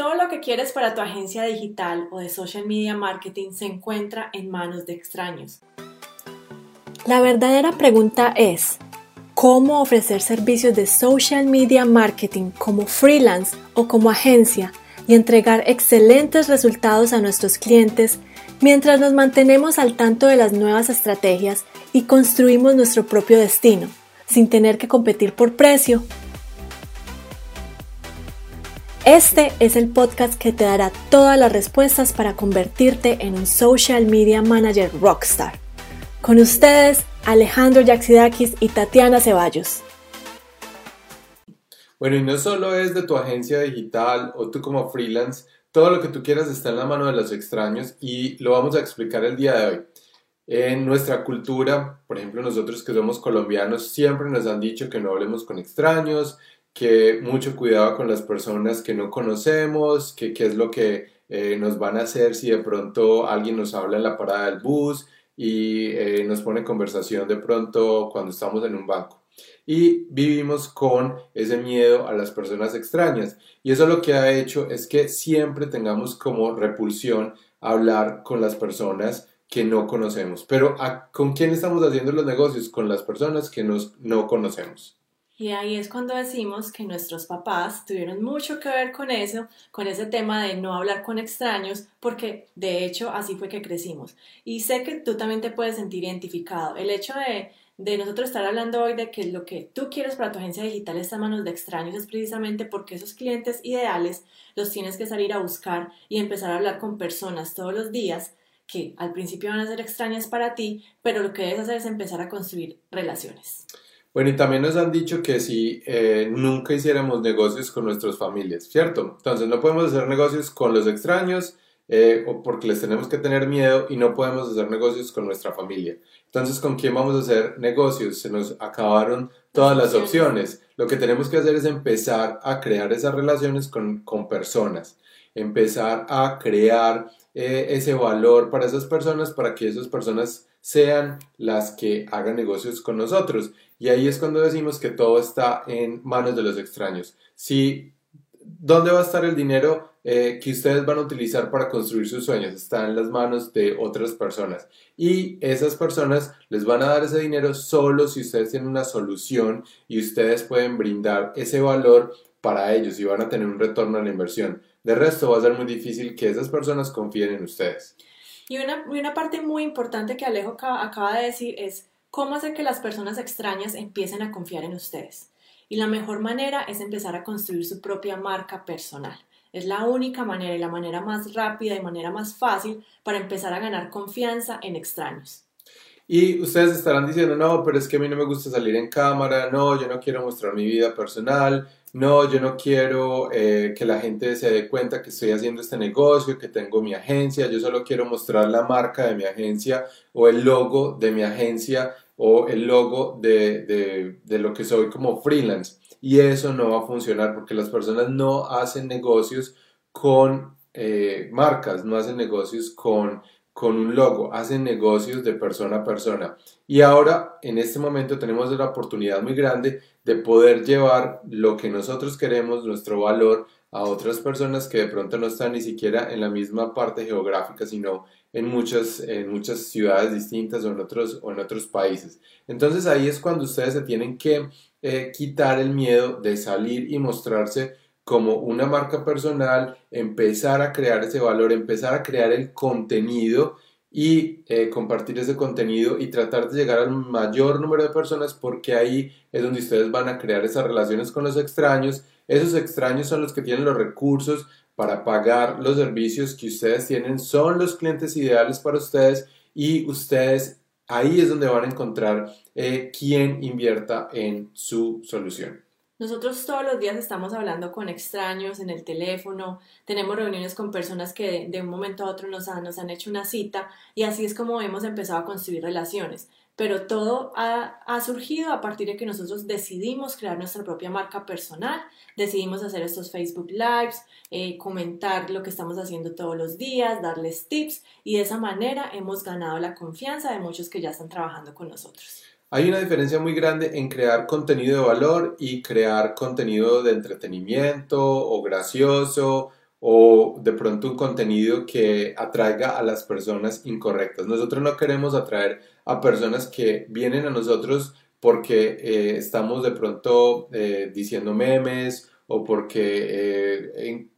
Todo lo que quieres para tu agencia digital o de social media marketing se encuentra en manos de extraños. La verdadera pregunta es, ¿cómo ofrecer servicios de social media marketing como freelance o como agencia y entregar excelentes resultados a nuestros clientes mientras nos mantenemos al tanto de las nuevas estrategias y construimos nuestro propio destino, sin tener que competir por precio este es el podcast que te dará todas las respuestas para convertirte en un social media manager rockstar. Con ustedes, Alejandro Yaxidakis y Tatiana Ceballos. Bueno, y no solo es de tu agencia digital o tú como freelance, todo lo que tú quieras está en la mano de los extraños y lo vamos a explicar el día de hoy. En nuestra cultura, por ejemplo, nosotros que somos colombianos, siempre nos han dicho que no hablemos con extraños, que mucho cuidado con las personas que no conocemos, que qué es lo que eh, nos van a hacer si de pronto alguien nos habla en la parada del bus y eh, nos pone conversación de pronto cuando estamos en un banco. Y vivimos con ese miedo a las personas extrañas. Y eso lo que ha hecho es que siempre tengamos como repulsión hablar con las personas que no conocemos. Pero ¿con quién estamos haciendo los negocios? Con las personas que nos, no conocemos. Y ahí es cuando decimos que nuestros papás tuvieron mucho que ver con eso, con ese tema de no hablar con extraños, porque de hecho así fue que crecimos. Y sé que tú también te puedes sentir identificado. El hecho de, nosotros estar hablando hoy de que lo que tú quieres para tu agencia digital está en manos de extraños es precisamente porque esos clientes ideales los tienes que salir a buscar y empezar a hablar con personas todos los días que al principio van a ser extrañas para ti, pero lo que debes hacer es empezar a construir relaciones. Bueno, y también nos han dicho que si eh, nunca hiciéramos negocios con nuestras familias, ¿cierto? Entonces no podemos hacer negocios con los extraños eh, o porque les tenemos que tener miedo y no podemos hacer negocios con nuestra familia. Entonces, ¿con quién vamos a hacer negocios? Se nos acabaron todas las opciones. Lo que tenemos que hacer es empezar a crear esas relaciones con, con personas, empezar a crear eh, ese valor para esas personas, para que esas personas sean las que hagan negocios con nosotros. Y ahí es cuando decimos que todo está en manos de los extraños. Si, ¿Dónde va a estar el dinero eh, que ustedes van a utilizar para construir sus sueños? Está en las manos de otras personas. Y esas personas les van a dar ese dinero solo si ustedes tienen una solución y ustedes pueden brindar ese valor para ellos y van a tener un retorno a la inversión. De resto va a ser muy difícil que esas personas confíen en ustedes. Y una, una parte muy importante que Alejo acaba de decir es cómo hacer que las personas extrañas empiecen a confiar en ustedes. Y la mejor manera es empezar a construir su propia marca personal. Es la única manera y la manera más rápida y manera más fácil para empezar a ganar confianza en extraños. Y ustedes estarán diciendo, no, pero es que a mí no me gusta salir en cámara, no, yo no quiero mostrar mi vida personal, no, yo no quiero eh, que la gente se dé cuenta que estoy haciendo este negocio, que tengo mi agencia, yo solo quiero mostrar la marca de mi agencia o el logo de mi agencia o el logo de, lo que soy como freelance. Y eso no va a funcionar porque las personas no hacen negocios con eh, marcas, no hacen negocios con con un logo, hacen negocios de persona a persona. Y ahora, en este momento, tenemos la oportunidad muy grande de poder llevar lo que nosotros queremos, nuestro valor, a otras personas que de pronto no están ni siquiera en la misma parte geográfica, sino en muchas, en muchas ciudades distintas o en, otros, o en otros países. Entonces ahí es cuando ustedes se tienen que eh, quitar el miedo de salir y mostrarse como una marca personal, empezar a crear ese valor, empezar a crear el contenido y eh, compartir ese contenido y tratar de llegar al mayor número de personas porque ahí es donde ustedes van a crear esas relaciones con los extraños. Esos extraños son los que tienen los recursos para pagar los servicios que ustedes tienen, son los clientes ideales para ustedes y ustedes ahí es donde van a encontrar eh, quién invierta en su solución. Nosotros todos los días estamos hablando con extraños en el teléfono, tenemos reuniones con personas que de, un momento a otro nos han, hecho una cita y así es como hemos empezado a construir relaciones. Pero todo ha, ha, surgido a partir de que nosotros decidimos crear nuestra propia marca personal, decidimos hacer estos Facebook Lives, eh, comentar lo que estamos haciendo todos los días, darles tips y de esa manera hemos ganado la confianza de muchos que ya están trabajando con nosotros. Hay una diferencia muy grande en crear contenido de valor y crear contenido de entretenimiento o gracioso o de pronto un contenido que atraiga a las personas incorrectas. Nosotros no queremos atraer a personas que vienen a nosotros porque eh, estamos de pronto eh, diciendo memes o porque eh,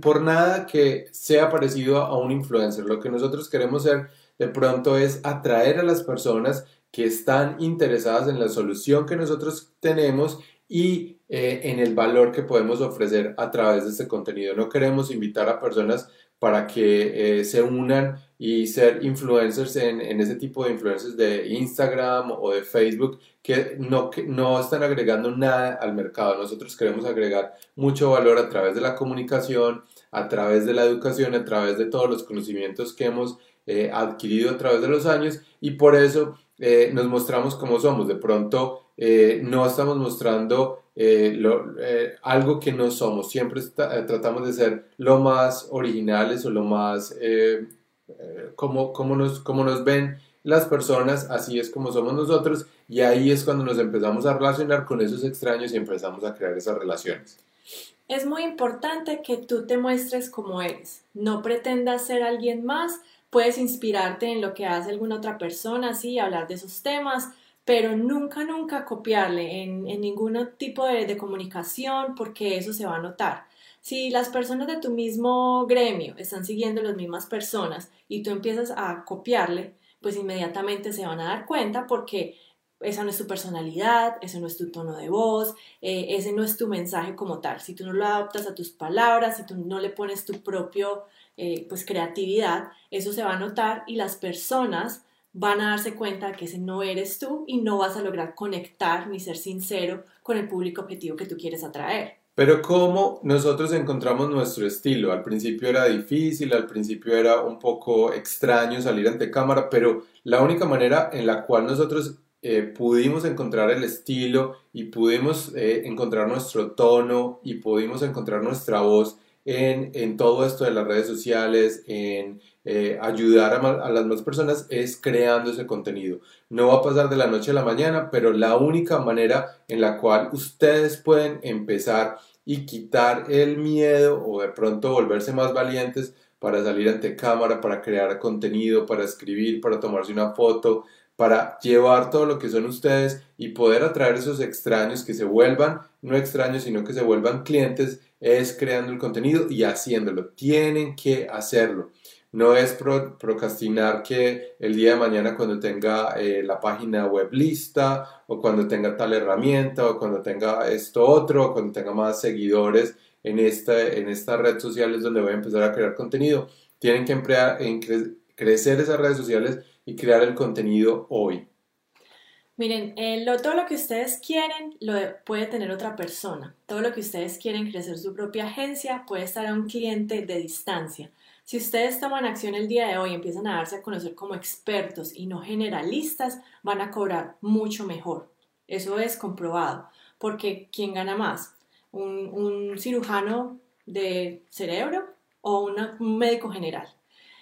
por nada que sea parecido a un influencer. Lo que nosotros queremos hacer de pronto es atraer a las personas que están interesadas en la solución que nosotros tenemos y eh, en el valor que podemos ofrecer a través de este contenido. No queremos invitar a personas para que eh, se unan y ser influencers en, en, ese tipo de influencers de Instagram o de Facebook que no, que no están agregando nada al mercado. Nosotros queremos agregar mucho valor a través de la comunicación, a través de la educación, a través de todos los conocimientos que hemos eh, adquirido a través de los años y por eso nos mostramos como somos. De pronto eh, no estamos mostrando eh, eh, algo que no somos, siempre tratamos de ser lo más originales o lo más como, como, nos, como nos ven las personas, así es como somos nosotros y ahí es cuando nos empezamos a relacionar con esos extraños y empezamos a crear esas relaciones. Es muy importante que tú te muestres como eres, no pretendas ser alguien más, puedes inspirarte en lo que hace alguna otra persona, sí, hablar de esos temas, pero nunca, nunca copiarle en, ningún tipo de, comunicación porque eso se va a notar. Si las personas de tu mismo gremio están siguiendo las mismas personas y tú empiezas a copiarle, pues inmediatamente se van a dar cuenta porque esa no es tu personalidad, ese no es tu tono de voz, eh, ese no es tu mensaje como tal. Si tú no lo adaptas a tus palabras, si tú no le pones tu propio eh, pues creatividad, eso se va a notar y las personas van a darse cuenta que ese no eres tú y no vas a lograr conectar ni ser sincero con el público objetivo que tú quieres atraer. Pero ¿cómo nosotros encontramos nuestro estilo? Al principio era difícil, al principio era un poco extraño salir ante cámara, pero la única manera en la cual nosotros eh, pudimos encontrar el estilo y pudimos eh, encontrar nuestro tono y pudimos encontrar nuestra voz en, en todo esto de las redes sociales, en eh, ayudar a, las más personas es creando ese contenido. No va a pasar de la noche a la mañana, pero la única manera en la cual ustedes pueden empezar y quitar el miedo o de pronto volverse más valientes para salir ante cámara, para crear contenido, para escribir, para tomarse una foto, para llevar todo lo que son ustedes y poder atraer esos extraños que se vuelvan, no extraños, sino que se vuelvan clientes, es creando el contenido y haciéndolo. Tienen que hacerlo. No es procrastinar que el día de mañana cuando tenga eh, la página web lista o cuando tenga tal herramienta o cuando tenga esto otro o cuando tenga más seguidores en esta, en esta red social es donde voy a empezar a crear contenido. Tienen que emplear, en crecer esas redes sociales y crear el contenido hoy. Miren, eh, todo lo que ustedes quieren lo puede tener otra persona. Todo lo que ustedes quieren crecer su propia agencia puede estar a un cliente de distancia. Si ustedes toman acción el día de hoy empiezan a darse a conocer como expertos y no generalistas, van a cobrar mucho mejor. Eso es comprobado. Porque ¿quién gana más? ¿Un, cirujano de cerebro o un médico general?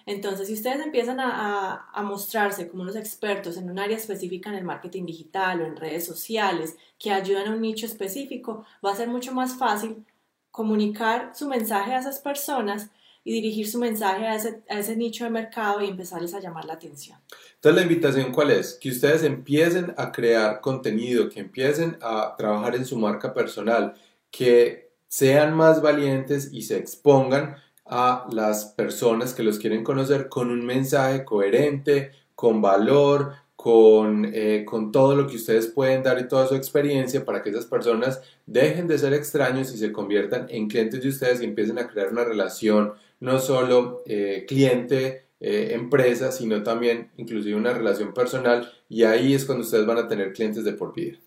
Entonces, si ustedes empiezan a, mostrarse como unos expertos en un área específica en el marketing digital o en redes sociales que ayudan a un nicho específico, va a ser mucho más fácil comunicar su mensaje a esas personas y dirigir su mensaje a ese, a ese nicho de mercado y empezarles a llamar la atención. Entonces, la invitación cuál es? Que ustedes empiecen a crear contenido, que empiecen a trabajar en su marca personal, que sean más valientes y se expongan a las personas que los quieren conocer con un mensaje coherente, con valor, con, eh, con, todo lo que ustedes pueden dar y toda su experiencia para que esas personas dejen de ser extraños y se conviertan en clientes de ustedes y empiecen a crear una relación no solo eh, cliente, eh, empresa, sino también inclusive una relación personal y ahí es cuando ustedes van a tener clientes de por vida.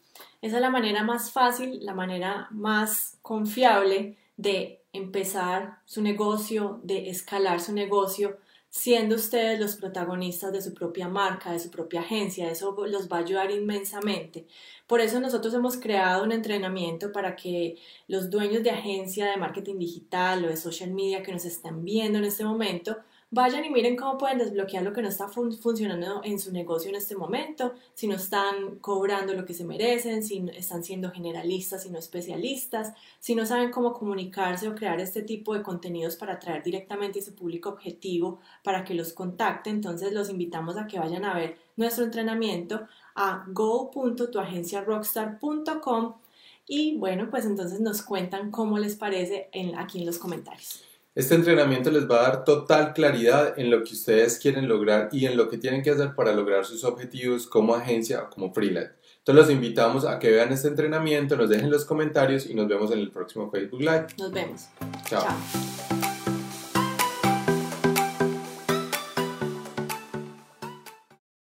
Esa es la manera más fácil, la manera más confiable de empezar su negocio, de escalar su negocio, siendo ustedes los protagonistas de su propia marca, de su propia agencia. Eso los va a ayudar inmensamente. Por eso nosotros hemos creado un entrenamiento para que los dueños de agencia de marketing digital o de social media que nos están viendo en este momento Vayan y miren cómo pueden desbloquear lo que no está funcionando en su negocio en este momento, si no están cobrando lo que se merecen, si están siendo generalistas y no especialistas, si no saben cómo comunicarse o crear este tipo de contenidos para atraer directamente a su público objetivo para que los contacte. Entonces los invitamos a que vayan a ver nuestro entrenamiento a go.tuagenciarockstar.com y bueno, pues entonces nos cuentan cómo les parece en, aquí en los comentarios. Este entrenamiento les va a dar total claridad en lo que ustedes quieren lograr y en lo que tienen que hacer para lograr sus objetivos como agencia o como freelance. Entonces los invitamos a que vean este entrenamiento, nos dejen los comentarios y nos vemos en el próximo Facebook Live. Nos vemos. Chao.